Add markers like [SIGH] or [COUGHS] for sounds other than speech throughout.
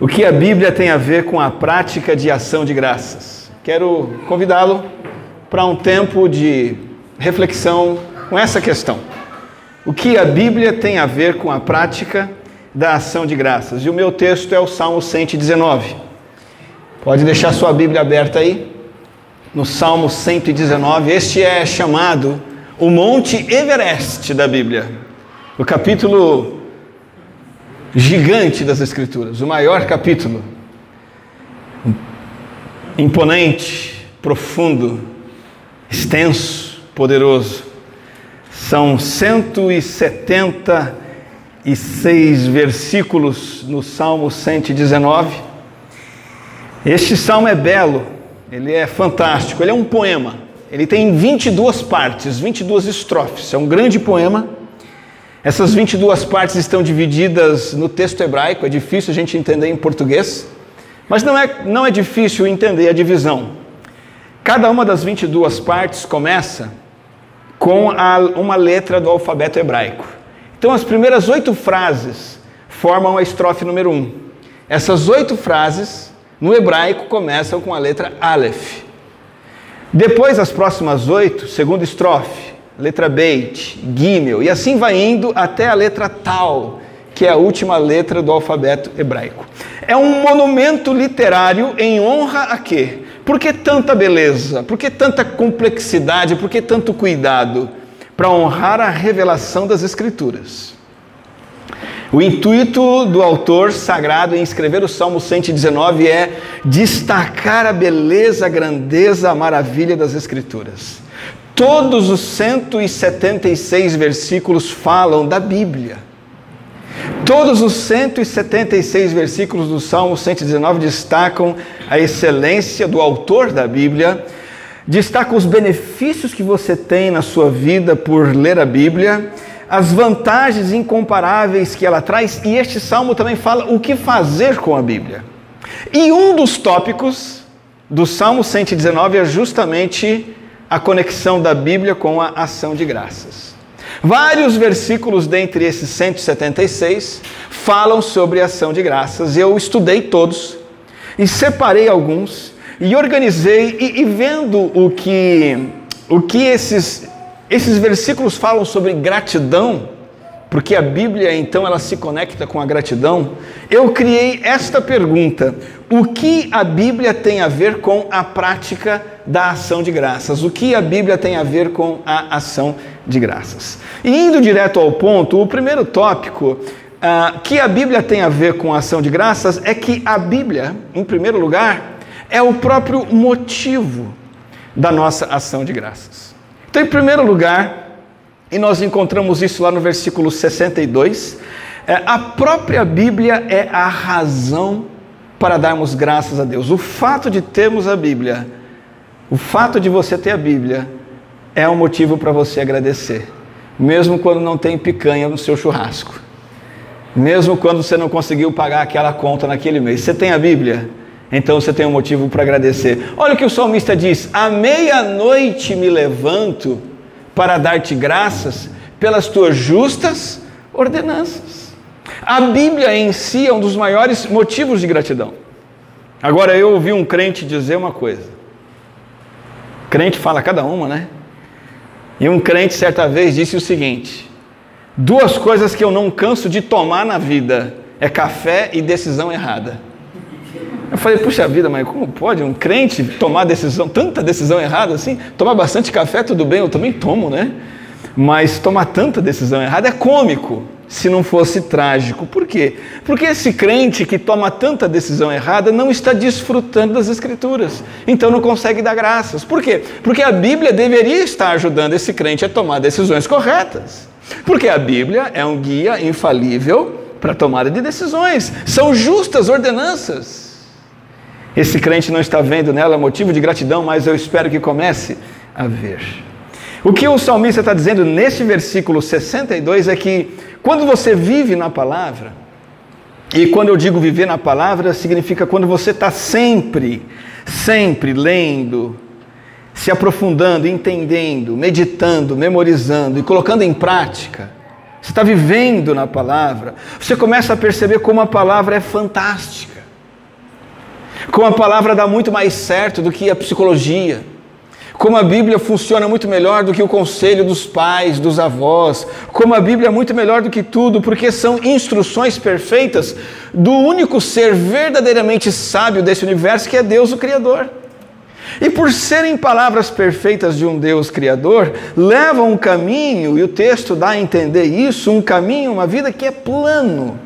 O que a Bíblia tem a ver com a prática de ação de graças? Quero convidá-lo para um tempo de reflexão com essa questão. O que a Bíblia tem a ver com a prática da ação de graças? E o meu texto é o Salmo 119. Pode deixar sua Bíblia aberta aí. No Salmo 119, este é chamado o Monte Everest da Bíblia. O capítulo gigante das Escrituras, o maior capítulo, imponente, profundo, extenso, poderoso. São 176 versículos no Salmo 119. Este salmo é belo, ele é fantástico, ele é um poema. Ele tem 22 partes, 22 estrofes. É um grande poema essas 22 partes estão divididas no texto hebraico, é difícil a gente entender em português, mas não é, não é difícil entender a divisão. Cada uma das 22 partes começa com a, uma letra do alfabeto hebraico. Então, as primeiras oito frases formam a estrofe número um. Essas oito frases, no hebraico, começam com a letra Aleph. Depois, as próximas oito, segunda estrofe, letra Beit, Gimel, e assim vai indo até a letra Tal, que é a última letra do alfabeto hebraico. É um monumento literário em honra a quê? Por que tanta beleza? Por que tanta complexidade? Por que tanto cuidado? Para honrar a revelação das Escrituras. O intuito do autor sagrado em escrever o Salmo 119 é destacar a beleza, a grandeza, a maravilha das Escrituras. Todos os 176 versículos falam da Bíblia. Todos os 176 versículos do Salmo 119 destacam a excelência do autor da Bíblia, destacam os benefícios que você tem na sua vida por ler a Bíblia, as vantagens incomparáveis que ela traz, e este salmo também fala o que fazer com a Bíblia. E um dos tópicos do Salmo 119 é justamente a conexão da Bíblia com a ação de graças. Vários versículos dentre esses 176 falam sobre ação de graças. Eu estudei todos e separei alguns e organizei e, e vendo o que o que esses esses versículos falam sobre gratidão, porque a Bíblia então ela se conecta com a gratidão. Eu criei esta pergunta: o que a Bíblia tem a ver com a prática da ação de graças. O que a Bíblia tem a ver com a ação de graças? E indo direto ao ponto, o primeiro tópico uh, que a Bíblia tem a ver com a ação de graças é que a Bíblia, em primeiro lugar, é o próprio motivo da nossa ação de graças. Então, em primeiro lugar, e nós encontramos isso lá no versículo 62, é, a própria Bíblia é a razão para darmos graças a Deus. O fato de termos a Bíblia o fato de você ter a Bíblia é um motivo para você agradecer, mesmo quando não tem picanha no seu churrasco, mesmo quando você não conseguiu pagar aquela conta naquele mês. Você tem a Bíblia? Então você tem um motivo para agradecer. Olha o que o salmista diz: À meia-noite me levanto para dar-te graças pelas tuas justas ordenanças. A Bíblia em si é um dos maiores motivos de gratidão. Agora eu ouvi um crente dizer uma coisa. Crente fala cada uma, né? E um crente certa vez disse o seguinte: duas coisas que eu não canso de tomar na vida é café e decisão errada. Eu falei, puxa vida, mas como pode um crente tomar decisão, tanta decisão errada assim? Tomar bastante café, tudo bem, eu também tomo, né? Mas tomar tanta decisão errada é cômico se não fosse trágico. Por quê? Porque esse crente que toma tanta decisão errada não está desfrutando das Escrituras, então não consegue dar graças. Por quê? Porque a Bíblia deveria estar ajudando esse crente a tomar decisões corretas. Porque a Bíblia é um guia infalível para tomada de decisões, são justas ordenanças. Esse crente não está vendo nela motivo de gratidão, mas eu espero que comece a ver. O que o salmista está dizendo nesse versículo 62 é que quando você vive na palavra, e quando eu digo viver na palavra, significa quando você está sempre, sempre lendo, se aprofundando, entendendo, meditando, memorizando e colocando em prática. Você está vivendo na palavra, você começa a perceber como a palavra é fantástica. Como a palavra dá muito mais certo do que a psicologia. Como a Bíblia funciona muito melhor do que o conselho dos pais, dos avós. Como a Bíblia é muito melhor do que tudo, porque são instruções perfeitas do único ser verdadeiramente sábio desse universo, que é Deus, o Criador. E por serem palavras perfeitas de um Deus Criador, levam um caminho, e o texto dá a entender isso, um caminho, uma vida que é plano,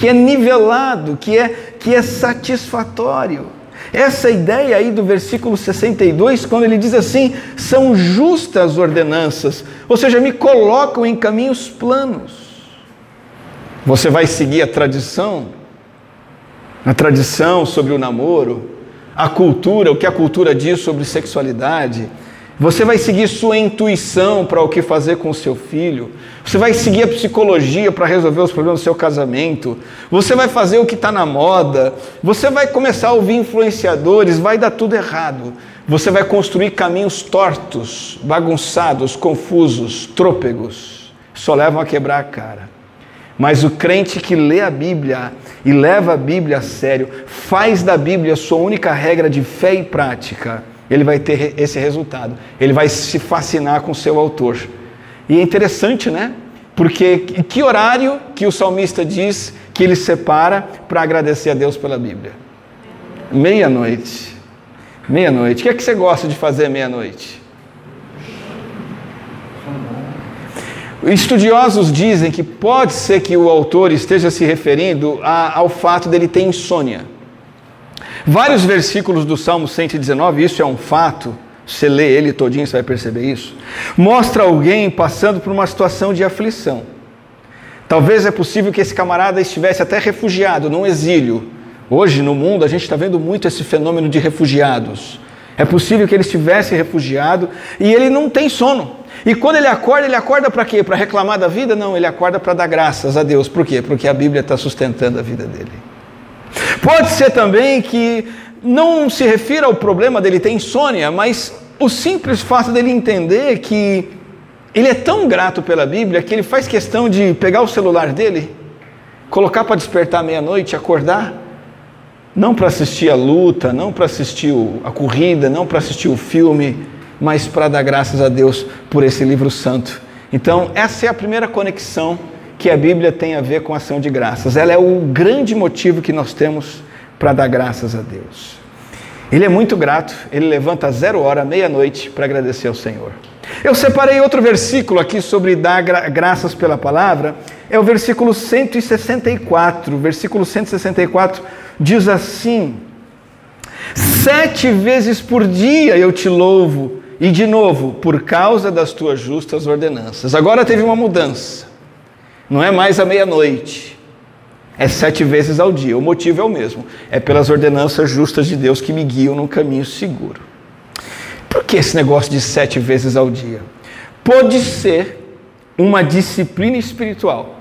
que é nivelado, que é, que é satisfatório. Essa ideia aí do versículo 62, quando ele diz assim: são justas ordenanças, ou seja, me colocam em caminhos planos. Você vai seguir a tradição, a tradição sobre o namoro, a cultura, o que a cultura diz sobre sexualidade. Você vai seguir sua intuição para o que fazer com o seu filho. Você vai seguir a psicologia para resolver os problemas do seu casamento. Você vai fazer o que está na moda. Você vai começar a ouvir influenciadores. Vai dar tudo errado. Você vai construir caminhos tortos, bagunçados, confusos, trôpegos. Só levam a quebrar a cara. Mas o crente que lê a Bíblia e leva a Bíblia a sério, faz da Bíblia sua única regra de fé e prática, ele vai ter esse resultado. Ele vai se fascinar com o seu autor. E é interessante, né? Porque que horário que o salmista diz que ele separa para agradecer a Deus pela Bíblia? Meia-noite. Meia-noite. O que é que você gosta de fazer meia-noite? Estudiosos dizem que pode ser que o autor esteja se referindo a, ao fato dele ter insônia. Vários versículos do Salmo 119, isso é um fato, você lê ele todinho, você vai perceber isso. Mostra alguém passando por uma situação de aflição. Talvez é possível que esse camarada estivesse até refugiado, num exílio. Hoje no mundo a gente está vendo muito esse fenômeno de refugiados. É possível que ele estivesse refugiado e ele não tem sono. E quando ele acorda, ele acorda para quê? Para reclamar da vida? Não, ele acorda para dar graças a Deus. Por quê? Porque a Bíblia está sustentando a vida dele. Pode ser também que não se refira ao problema dele ter insônia, mas o simples fato dele entender que ele é tão grato pela Bíblia que ele faz questão de pegar o celular dele, colocar para despertar meia-noite, acordar, não para assistir a luta, não para assistir a corrida, não para assistir o filme, mas para dar graças a Deus por esse livro santo. Então, essa é a primeira conexão que a Bíblia tem a ver com a ação de graças. Ela é o grande motivo que nós temos para dar graças a Deus. Ele é muito grato, ele levanta zero hora, meia-noite, para agradecer ao Senhor. Eu separei outro versículo aqui sobre dar gra graças pela palavra, é o versículo 164. versículo 164 diz assim: Sete vezes por dia eu te louvo e de novo, por causa das tuas justas ordenanças. Agora teve uma mudança. Não é mais à meia-noite. É sete vezes ao dia. O motivo é o mesmo. É pelas ordenanças justas de Deus que me guiam no caminho seguro. Por que esse negócio de sete vezes ao dia? Pode ser uma disciplina espiritual.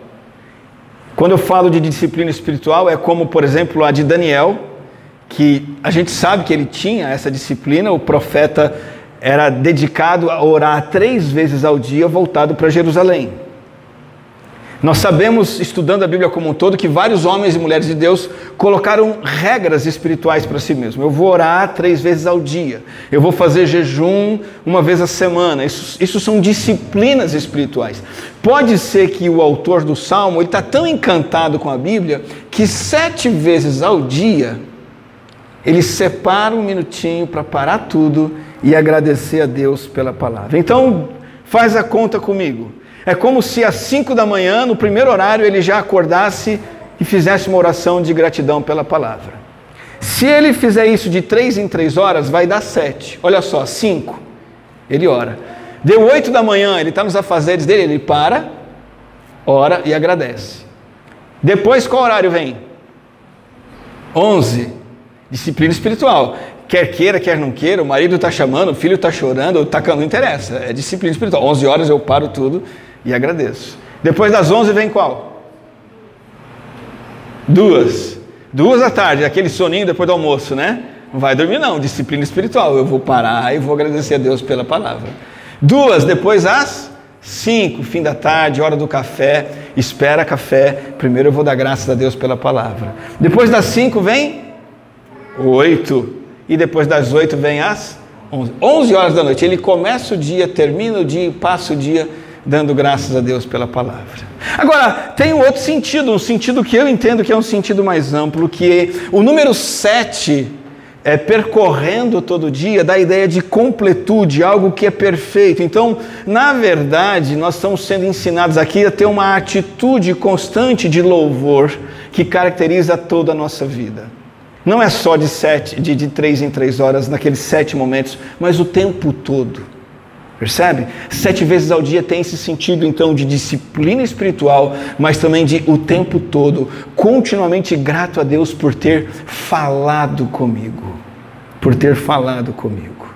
Quando eu falo de disciplina espiritual, é como, por exemplo, a de Daniel, que a gente sabe que ele tinha essa disciplina, o profeta era dedicado a orar três vezes ao dia voltado para Jerusalém. Nós sabemos, estudando a Bíblia como um todo, que vários homens e mulheres de Deus colocaram regras espirituais para si mesmos. Eu vou orar três vezes ao dia. Eu vou fazer jejum uma vez a semana. Isso, isso são disciplinas espirituais. Pode ser que o autor do Salmo está tão encantado com a Bíblia que sete vezes ao dia ele separa um minutinho para parar tudo e agradecer a Deus pela palavra. Então, faz a conta comigo. É como se às 5 da manhã, no primeiro horário, ele já acordasse e fizesse uma oração de gratidão pela palavra. Se ele fizer isso de três em três horas, vai dar sete. Olha só, cinco. Ele ora. Deu oito da manhã, ele está nos afazeres dele, ele para, ora e agradece. Depois, qual horário vem? Onze. Disciplina espiritual. Quer queira, quer não queira, o marido está chamando, o filho está chorando, tá, não interessa. É disciplina espiritual. 11 horas eu paro tudo e agradeço. Depois das 11 vem qual? Duas. Duas da tarde, aquele soninho depois do almoço, né? Não vai dormir não, disciplina espiritual. Eu vou parar e vou agradecer a Deus pela palavra. Duas, depois as cinco, fim da tarde, hora do café, espera café. Primeiro eu vou dar graças a Deus pela palavra. Depois das cinco vem 8. E depois das 8 vem as 11. 11 horas da noite. Ele começa o dia, termina o dia passa o dia dando graças a Deus pela palavra. Agora, tem um outro sentido, um sentido que eu entendo que é um sentido mais amplo, que é o número 7 é, percorrendo todo dia dá a ideia de completude, algo que é perfeito. Então, na verdade, nós estamos sendo ensinados aqui a ter uma atitude constante de louvor que caracteriza toda a nossa vida. Não é só de sete, de, de três em três horas, naqueles sete momentos, mas o tempo todo. Percebe? Sete vezes ao dia tem esse sentido, então, de disciplina espiritual, mas também de o tempo todo, continuamente grato a Deus por ter falado comigo. Por ter falado comigo.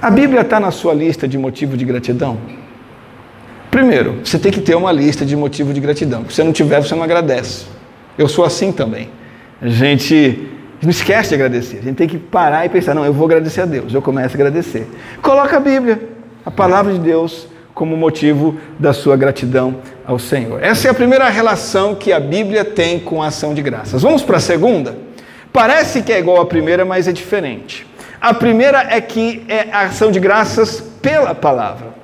A Bíblia está na sua lista de motivo de gratidão? Primeiro, você tem que ter uma lista de motivo de gratidão. Se você não tiver, você não agradece. Eu sou assim também. A gente não esquece de agradecer. A gente tem que parar e pensar: não, eu vou agradecer a Deus. Eu começo a agradecer. Coloca a Bíblia, a palavra de Deus, como motivo da sua gratidão ao Senhor. Essa é a primeira relação que a Bíblia tem com a ação de graças. Vamos para a segunda? Parece que é igual à primeira, mas é diferente. A primeira é que é a ação de graças pela palavra.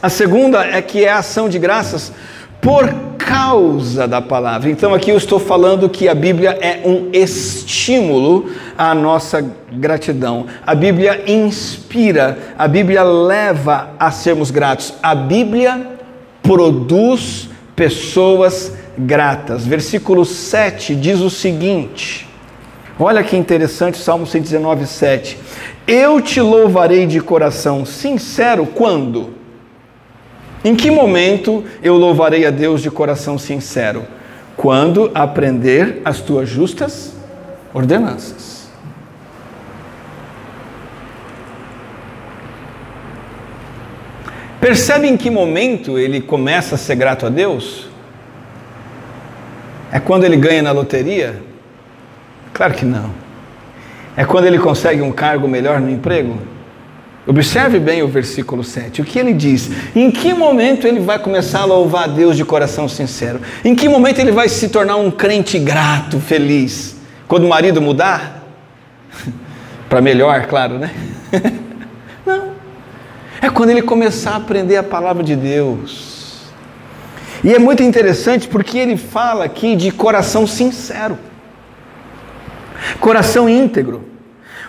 A segunda é que é a ação de graças por causa da palavra. Então aqui eu estou falando que a Bíblia é um estímulo à nossa gratidão. A Bíblia inspira, a Bíblia leva a sermos gratos. A Bíblia produz pessoas gratas. Versículo 7 diz o seguinte: Olha que interessante, Salmo 119, 7. Eu te louvarei de coração sincero quando? Em que momento eu louvarei a Deus de coração sincero? Quando aprender as tuas justas ordenanças. Percebe em que momento ele começa a ser grato a Deus? É quando ele ganha na loteria? Claro que não. É quando ele consegue um cargo melhor no emprego? Observe bem o versículo 7. O que ele diz? Em que momento ele vai começar a louvar a Deus de coração sincero? Em que momento ele vai se tornar um crente grato, feliz? Quando o marido mudar? [LAUGHS] Para melhor, claro, né? [LAUGHS] Não. É quando ele começar a aprender a palavra de Deus. E é muito interessante porque ele fala aqui de coração sincero, coração íntegro.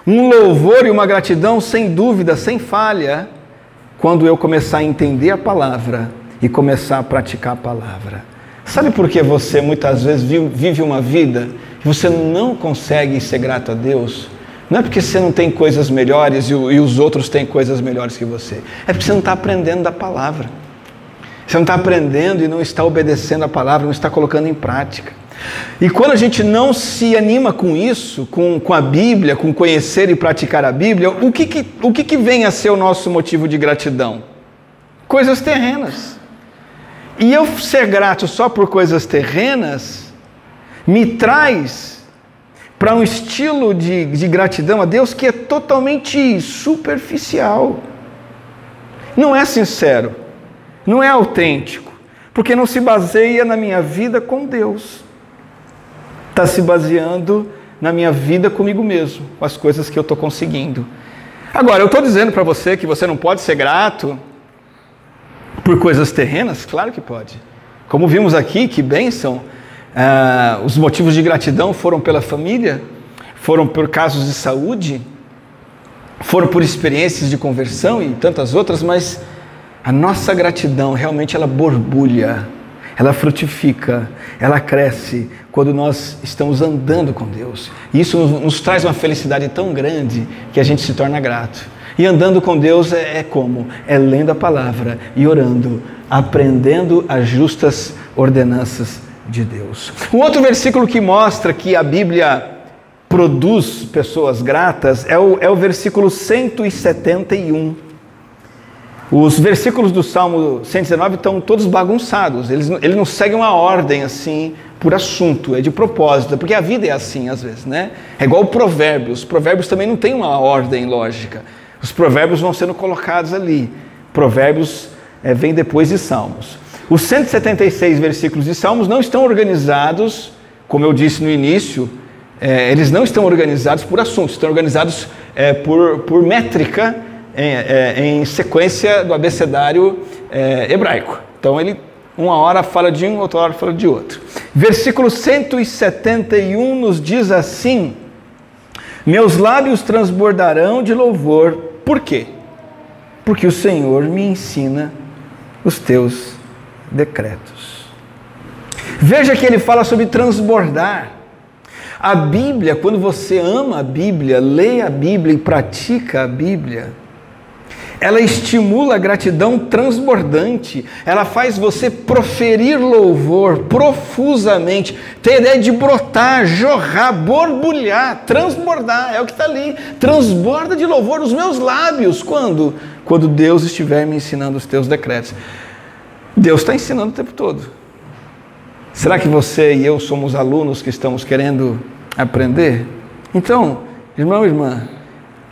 Um louvor e uma gratidão sem dúvida, sem falha, quando eu começar a entender a palavra e começar a praticar a palavra. Sabe por que você muitas vezes vive uma vida que você não consegue ser grato a Deus? Não é porque você não tem coisas melhores e, os outros têm coisas melhores que você. É porque você não está aprendendo da palavra. Você não está aprendendo e não está obedecendo a palavra, não está colocando em prática. E quando a gente não se anima com isso, com, com a Bíblia, com conhecer e praticar a Bíblia, o que, que, o que, que vem a ser o nosso motivo de gratidão? Coisas terrenas. E eu ser grato só por coisas terrenas me traz para um estilo de, de gratidão a Deus que é totalmente superficial. Não é sincero, não é autêntico, porque não se baseia na minha vida com Deus está se baseando na minha vida comigo mesmo, com as coisas que eu estou conseguindo. Agora, eu estou dizendo para você que você não pode ser grato por coisas terrenas? Claro que pode. Como vimos aqui, que bênção, ah, os motivos de gratidão foram pela família, foram por casos de saúde, foram por experiências de conversão e tantas outras, mas a nossa gratidão realmente ela borbulha ela frutifica, ela cresce quando nós estamos andando com Deus. Isso nos, nos traz uma felicidade tão grande que a gente se torna grato. E andando com Deus é, é como? É lendo a palavra e orando, aprendendo as justas ordenanças de Deus. Um outro versículo que mostra que a Bíblia produz pessoas gratas é o, é o versículo 171. Os versículos do Salmo 119 estão todos bagunçados, eles, eles não seguem uma ordem assim por assunto, é de propósito, porque a vida é assim às vezes, né? É igual provérbios, os provérbios também não têm uma ordem lógica, os provérbios vão sendo colocados ali, provérbios é, vem depois de Salmos. Os 176 versículos de Salmos não estão organizados, como eu disse no início, é, eles não estão organizados por assuntos, estão organizados é, por, por métrica em, é, em, sequência do abecedário é, hebraico. Então ele uma hora fala de um, outra hora fala de outro. Versículo 171 nos diz assim: Meus lábios transbordarão de louvor. Por quê? Porque o Senhor me ensina os teus decretos. Veja que ele fala sobre transbordar. A Bíblia, quando você ama a Bíblia, lê a Bíblia e pratica a Bíblia, ela estimula a gratidão transbordante, ela faz você proferir louvor profusamente, ter a ideia de brotar, jorrar, borbulhar, transbordar, é o que está ali, transborda de louvor nos meus lábios, quando? Quando Deus estiver me ensinando os teus decretos. Deus está ensinando o tempo todo. Será que você e eu somos alunos que estamos querendo aprender? Então, irmão e irmã,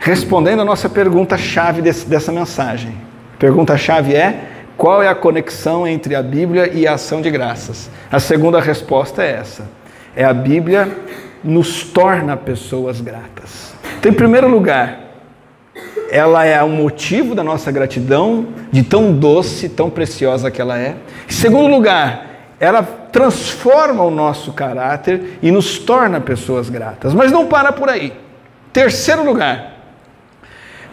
respondendo a nossa pergunta-chave dessa mensagem. Pergunta-chave é: qual é a conexão entre a Bíblia e a ação de graças? A segunda resposta é essa: é a Bíblia nos torna pessoas gratas. Então, em primeiro lugar, ela é o motivo da nossa gratidão, de tão doce, tão preciosa que ela é. Em segundo lugar, ela transforma o nosso caráter e nos torna pessoas gratas. Mas não para por aí. Terceiro lugar,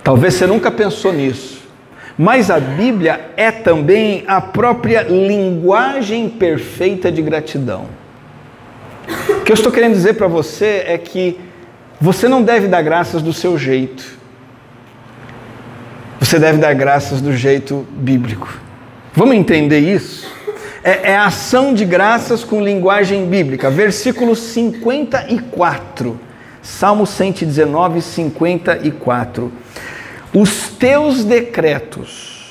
Talvez você nunca pensou nisso, mas a Bíblia é também a própria linguagem perfeita de gratidão. O que eu estou querendo dizer para você é que você não deve dar graças do seu jeito. Você deve dar graças do jeito bíblico. Vamos entender isso? É, é ação de graças com linguagem bíblica. Versículo 54. Salmo 119, 54. Os teus decretos,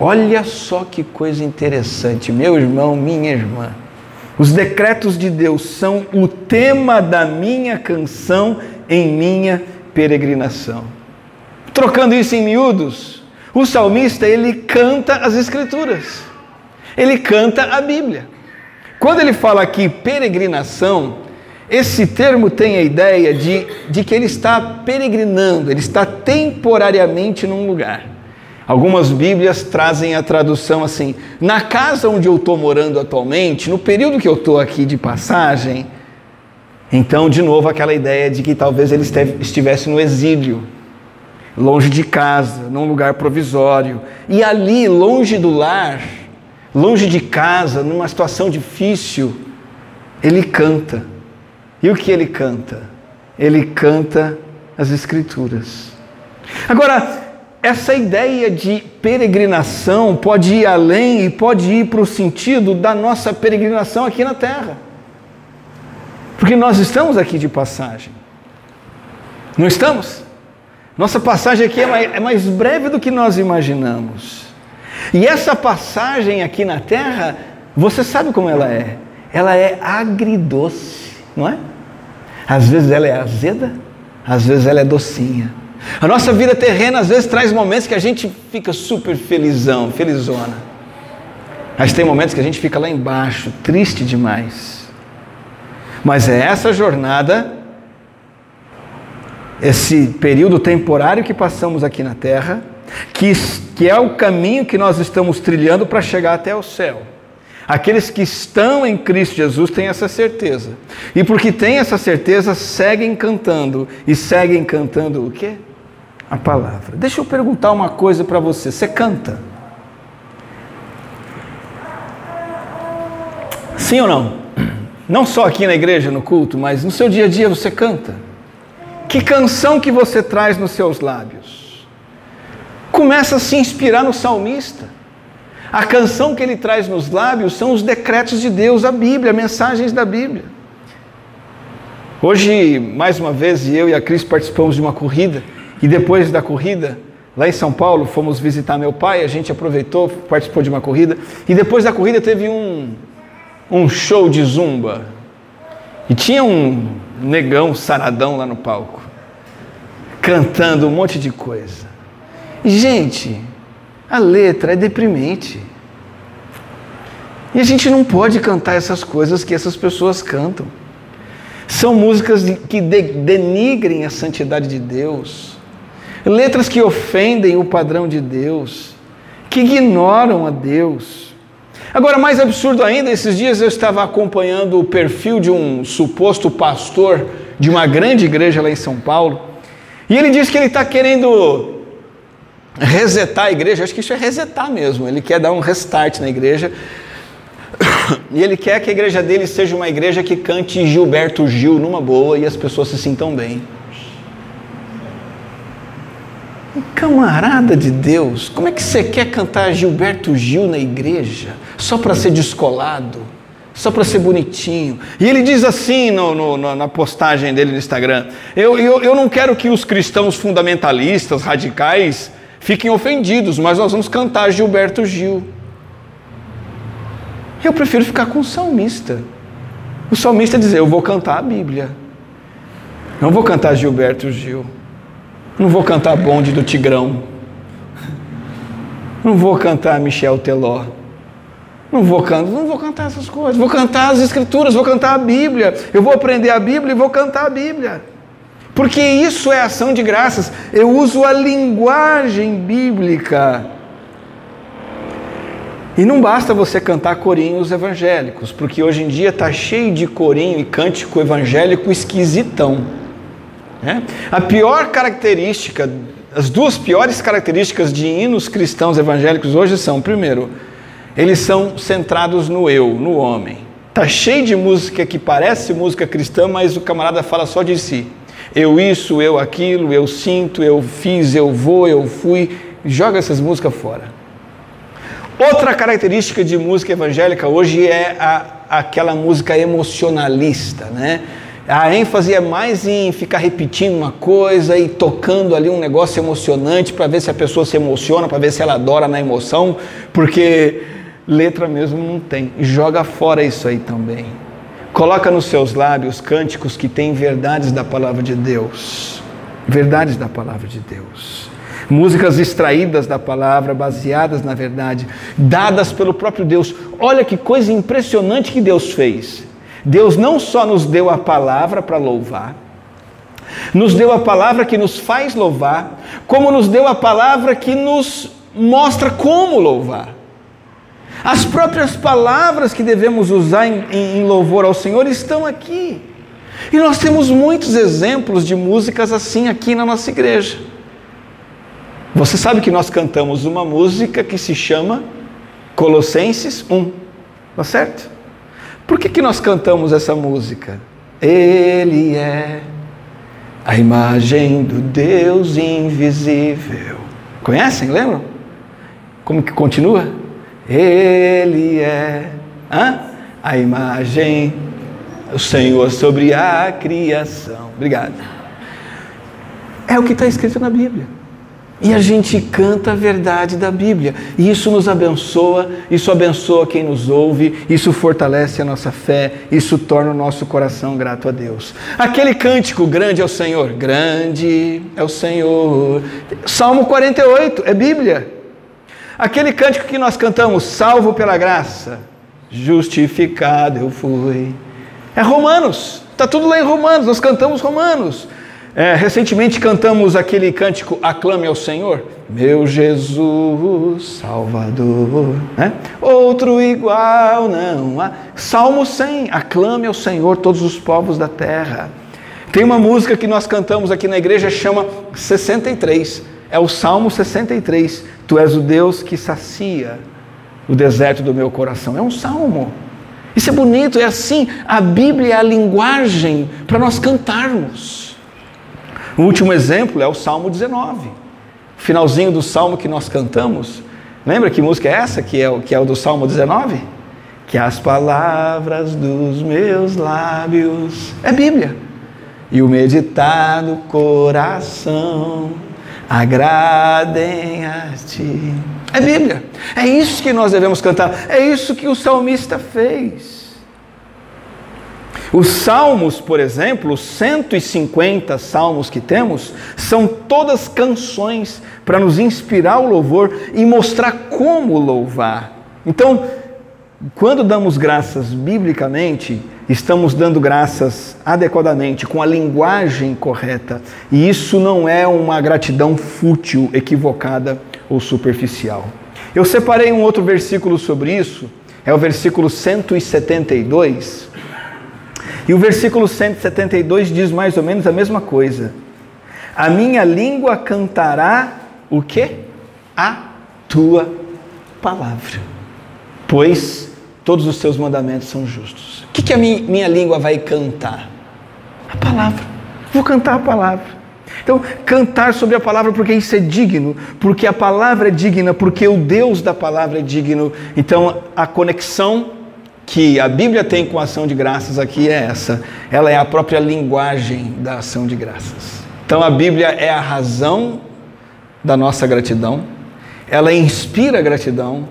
olha só que coisa interessante, meu irmão, minha irmã. Os decretos de Deus são o tema da minha canção em minha peregrinação. Trocando isso em miúdos, o salmista ele canta as escrituras. Ele canta a Bíblia. Quando ele fala aqui peregrinação, esse termo tem a ideia de, de que ele está peregrinando, ele está temporariamente num lugar. Algumas Bíblias trazem a tradução assim: na casa onde eu estou morando atualmente, no período que eu estou aqui de passagem. Então, de novo, aquela ideia de que talvez ele estivesse no exílio, longe de casa, num lugar provisório. E ali, longe do lar, longe de casa, numa situação difícil, ele canta. E o que ele canta? Ele canta as Escrituras. Agora, essa ideia de peregrinação pode ir além e pode ir para o sentido da nossa peregrinação aqui na terra. Porque nós estamos aqui de passagem. Não estamos? Nossa passagem aqui é mais, é mais breve do que nós imaginamos. E essa passagem aqui na terra, você sabe como ela é? Ela é agridoce, não é? Às vezes ela é azeda, às vezes ela é docinha. A nossa vida terrena às vezes traz momentos que a gente fica super felizão, felizona. Mas tem momentos que a gente fica lá embaixo, triste demais. Mas é essa jornada, esse período temporário que passamos aqui na terra, que, que é o caminho que nós estamos trilhando para chegar até o céu. Aqueles que estão em Cristo Jesus têm essa certeza. E porque têm essa certeza, seguem cantando. E seguem cantando o quê? A palavra. Deixa eu perguntar uma coisa para você. Você canta? Sim ou não? Não só aqui na igreja, no culto, mas no seu dia a dia você canta. Que canção que você traz nos seus lábios? Começa a se inspirar no salmista. A canção que ele traz nos lábios são os decretos de Deus, a Bíblia, mensagens da Bíblia. Hoje, mais uma vez, eu e a Cris participamos de uma corrida e depois da corrida, lá em São Paulo, fomos visitar meu pai, a gente aproveitou, participou de uma corrida e depois da corrida teve um, um show de zumba. E tinha um negão saradão lá no palco, cantando um monte de coisa. E, gente, a letra é deprimente. E a gente não pode cantar essas coisas que essas pessoas cantam. São músicas que denigrem a santidade de Deus, letras que ofendem o padrão de Deus, que ignoram a Deus. Agora, mais absurdo ainda, esses dias eu estava acompanhando o perfil de um suposto pastor de uma grande igreja lá em São Paulo, e ele disse que ele está querendo resetar a igreja, acho que isso é resetar mesmo, ele quer dar um restart na igreja, [COUGHS] e ele quer que a igreja dele seja uma igreja que cante Gilberto Gil numa boa e as pessoas se sintam bem. Camarada de Deus, como é que você quer cantar Gilberto Gil na igreja? Só para ser descolado? Só para ser bonitinho? E ele diz assim no, no, na postagem dele no Instagram: eu, eu, eu não quero que os cristãos fundamentalistas, radicais, fiquem ofendidos, mas nós vamos cantar Gilberto Gil. Eu prefiro ficar com o salmista. O salmista dizer: Eu vou cantar a Bíblia. Não vou cantar Gilberto Gil. Não vou cantar Bonde do Tigrão. Não vou cantar Michel Teló. Não vou, cantar, não vou cantar essas coisas. Vou cantar as Escrituras, vou cantar a Bíblia. Eu vou aprender a Bíblia e vou cantar a Bíblia. Porque isso é ação de graças. Eu uso a linguagem bíblica. E não basta você cantar corinhos evangélicos, porque hoje em dia está cheio de corinho e cântico evangélico esquisitão. Né? A pior característica, as duas piores características de hinos cristãos evangélicos hoje são, primeiro, eles são centrados no eu, no homem. Tá cheio de música que parece música cristã, mas o camarada fala só de si. Eu isso, eu aquilo, eu sinto, eu fiz, eu vou, eu fui. Joga essas músicas fora. Outra característica de música evangélica hoje é a, aquela música emocionalista, né? A ênfase é mais em ficar repetindo uma coisa e tocando ali um negócio emocionante para ver se a pessoa se emociona, para ver se ela adora na emoção, porque letra mesmo não tem. Joga fora isso aí também. Coloca nos seus lábios cânticos que têm verdades da palavra de Deus. Verdades da palavra de Deus. Músicas extraídas da palavra, baseadas na verdade, dadas pelo próprio Deus. Olha que coisa impressionante que Deus fez. Deus não só nos deu a palavra para louvar, nos deu a palavra que nos faz louvar, como nos deu a palavra que nos mostra como louvar. As próprias palavras que devemos usar em, em, em, louvor ao Senhor estão aqui. E nós temos muitos exemplos de músicas assim aqui na nossa igreja. Você sabe que nós cantamos uma música que se chama Colossenses 1, tá certo? Por que, que nós cantamos essa música? Ele é a imagem do Deus invisível. Conhecem? Lembram? Como que continua? Ele é hã? a imagem do Senhor sobre a criação. Obrigado. É o que está escrito na Bíblia. E a gente canta a verdade da Bíblia. E isso nos abençoa, isso abençoa quem nos ouve, isso fortalece a nossa fé, isso torna o nosso coração grato a Deus. Aquele cântico, grande é o Senhor, grande é o Senhor. Salmo 48, é Bíblia. Aquele cântico que nós cantamos, salvo pela graça, justificado eu fui. É Romanos, está tudo lá em Romanos, nós cantamos Romanos. É, recentemente cantamos aquele cântico Aclame ao Senhor, meu Jesus Salvador. Né? Outro igual não há. Salmo 100, aclame ao Senhor todos os povos da terra. Tem uma música que nós cantamos aqui na igreja, chama 63. É o Salmo 63. Tu és o Deus que sacia o deserto do meu coração. É um salmo. Isso é bonito, é assim. A Bíblia é a linguagem para nós cantarmos. O último exemplo é o Salmo 19. Finalzinho do salmo que nós cantamos. Lembra que música é essa que é o que é o do Salmo 19? Que as palavras dos meus lábios é Bíblia. E o meditar do coração agradem a ti. É Bíblia. É isso que nós devemos cantar. É isso que o salmista fez. Os salmos, por exemplo, 150 salmos que temos, são todas canções para nos inspirar o louvor e mostrar como louvar. Então, quando damos graças biblicamente, estamos dando graças adequadamente, com a linguagem correta. E isso não é uma gratidão fútil, equivocada ou superficial. Eu separei um outro versículo sobre isso, é o versículo 172. E o versículo 172 diz mais ou menos a mesma coisa. A minha língua cantará o que? A tua palavra. Pois todos os teus mandamentos são justos. O que, que a minha, minha língua vai cantar? A palavra. Vou cantar a palavra. Então, cantar sobre a palavra porque isso é digno, porque a palavra é digna, porque o Deus da palavra é digno. Então, a conexão que a Bíblia tem com a ação de graças aqui é essa. Ela é a própria linguagem da ação de graças. Então, a Bíblia é a razão da nossa gratidão, ela inspira gratidão,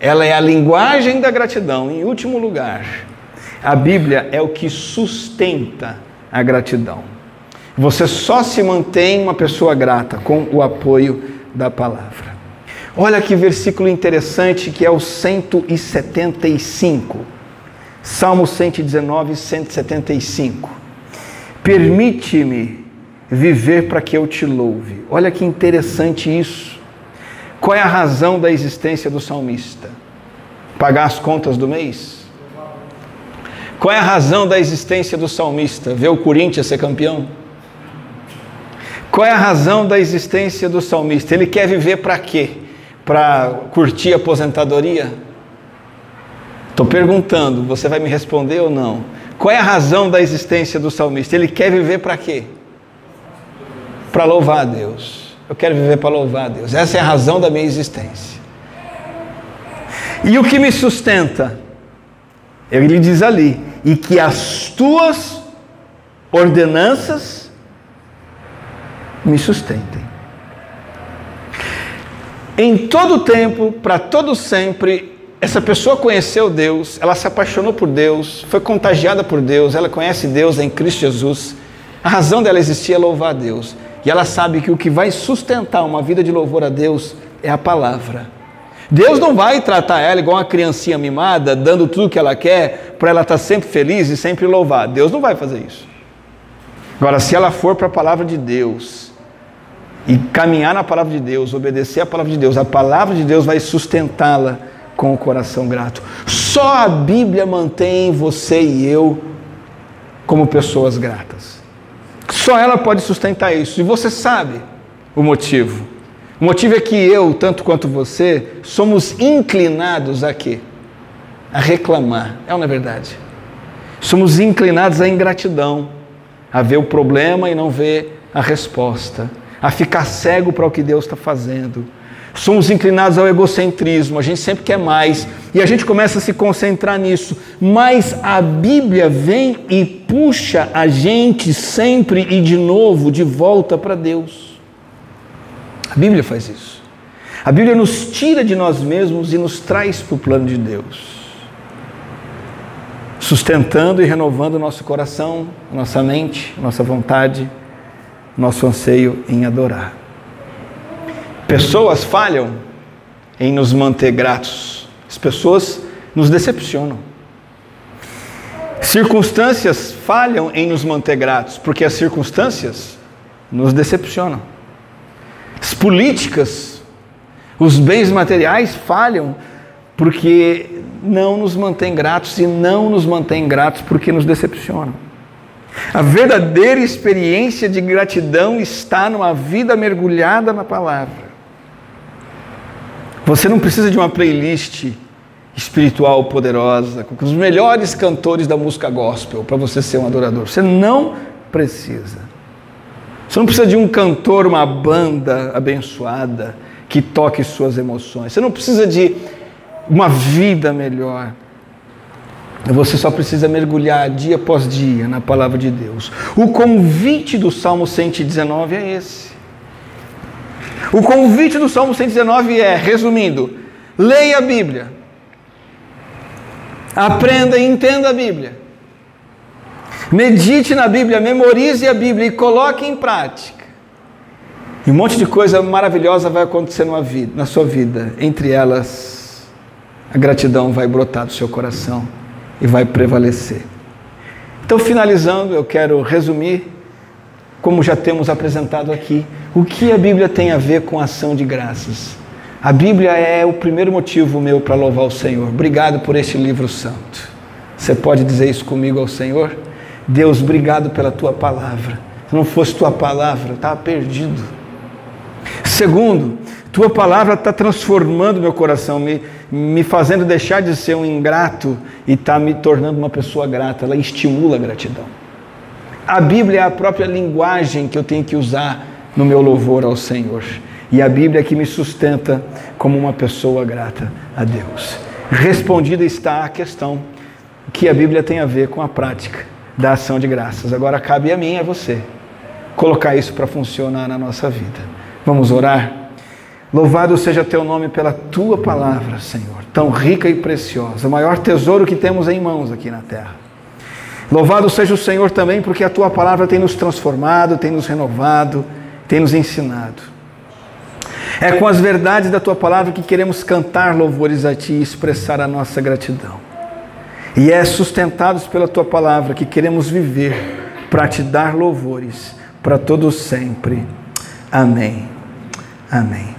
ela é a linguagem da gratidão. Em último lugar, a Bíblia é o que sustenta a gratidão. Você só se mantém uma pessoa grata com o apoio da palavra. Olha que versículo interessante que é o 175. Salmo 119, 175. Permite-me viver para que eu te louve. Olha que interessante isso. Qual é a razão da existência do salmista? Pagar as contas do mês? Qual é a razão da existência do salmista? Ver o Corinthians ser campeão? Qual é a razão da existência do salmista? Ele quer viver para quê? Para curtir a aposentadoria? Estou perguntando, você vai me responder ou não? Qual é a razão da existência do salmista? Ele quer viver para quê? Para louvar a Deus. Eu quero viver para louvar a Deus. Essa é a razão da minha existência. E o que me sustenta? Ele diz ali: e que as tuas ordenanças me sustentem. Em todo tempo, para todo sempre, essa pessoa conheceu Deus, ela se apaixonou por Deus, foi contagiada por Deus, ela conhece Deus em Cristo Jesus. A razão dela existir é louvar a Deus. E ela sabe que o que vai sustentar uma vida de louvor a Deus é a palavra. Deus não vai tratar ela igual uma criancinha mimada, dando tudo o que ela quer para ela estar tá sempre feliz e sempre louvar. Deus não vai fazer isso. Agora, se ela for para a palavra de Deus e caminhar na palavra de Deus, obedecer a palavra de Deus, a palavra de Deus vai sustentá-la com o coração grato. Só a Bíblia mantém você e eu como pessoas gratas. Só ela pode sustentar isso. E você sabe o motivo. O motivo é que eu, tanto quanto você, somos inclinados a quê? A reclamar. É ou não é verdade? Somos inclinados à ingratidão, a ver o problema e não ver a resposta, a ficar cego para o que Deus está fazendo Somos inclinados ao egocentrismo, a gente sempre quer mais e a gente começa a se concentrar nisso. Mas a Bíblia vem e puxa a gente sempre e de novo de volta para Deus. A Bíblia faz isso. A Bíblia nos tira de nós mesmos e nos traz para o plano de Deus, sustentando e renovando o nosso coração, nossa mente, nossa vontade, nosso anseio em adorar. Pessoas falham em nos manter gratos. As pessoas nos decepcionam. Circunstâncias falham em nos manter gratos, porque as circunstâncias nos decepcionam. As políticas, os bens materiais falham porque não nos mantêm gratos e não nos mantêm gratos porque nos decepcionam. A verdadeira experiência de gratidão está numa vida mergulhada na palavra. Você não precisa de uma playlist espiritual poderosa, com os melhores cantores da música gospel para você ser um adorador. Você não precisa. Você não precisa de um cantor, uma banda abençoada que toque suas emoções. Você não precisa de uma vida melhor. Você só precisa mergulhar dia após dia na palavra de Deus. O convite do Salmo 119 é esse. O convite do Salmo 119 é, resumindo, leia a Bíblia. Aprenda e entenda a Bíblia. Medite na Bíblia, memorize a Bíblia e coloque em prática. E um monte de coisa maravilhosa vai acontecer vida, na sua vida. Entre elas, a gratidão vai brotar do seu coração e vai prevalecer. Então, finalizando, eu quero resumir, como já temos apresentado aqui, o que a Bíblia tem a ver com ação de graças. A Bíblia é o primeiro motivo meu para louvar o Senhor. Obrigado por este livro santo. Você pode dizer isso comigo ao Senhor? Deus, obrigado pela tua palavra. Se não fosse tua palavra, eu estava perdido. Segundo, tua palavra está transformando meu coração, me, me fazendo deixar de ser um ingrato e está me tornando uma pessoa grata. Ela estimula a gratidão. A Bíblia é a própria linguagem que eu tenho que usar no meu louvor ao Senhor. E a Bíblia é que me sustenta como uma pessoa grata a Deus. Respondida está a questão que a Bíblia tem a ver com a prática da ação de graças. Agora cabe a mim e a você colocar isso para funcionar na nossa vida. Vamos orar? Louvado seja teu nome pela tua palavra, Senhor, tão rica e preciosa, o maior tesouro que temos em mãos aqui na terra. Louvado seja o Senhor também, porque a tua palavra tem nos transformado, tem nos renovado, tem nos ensinado. É com as verdades da tua palavra que queremos cantar louvores a ti e expressar a nossa gratidão. E é sustentados pela tua palavra que queremos viver para te dar louvores para todos sempre. Amém. Amém.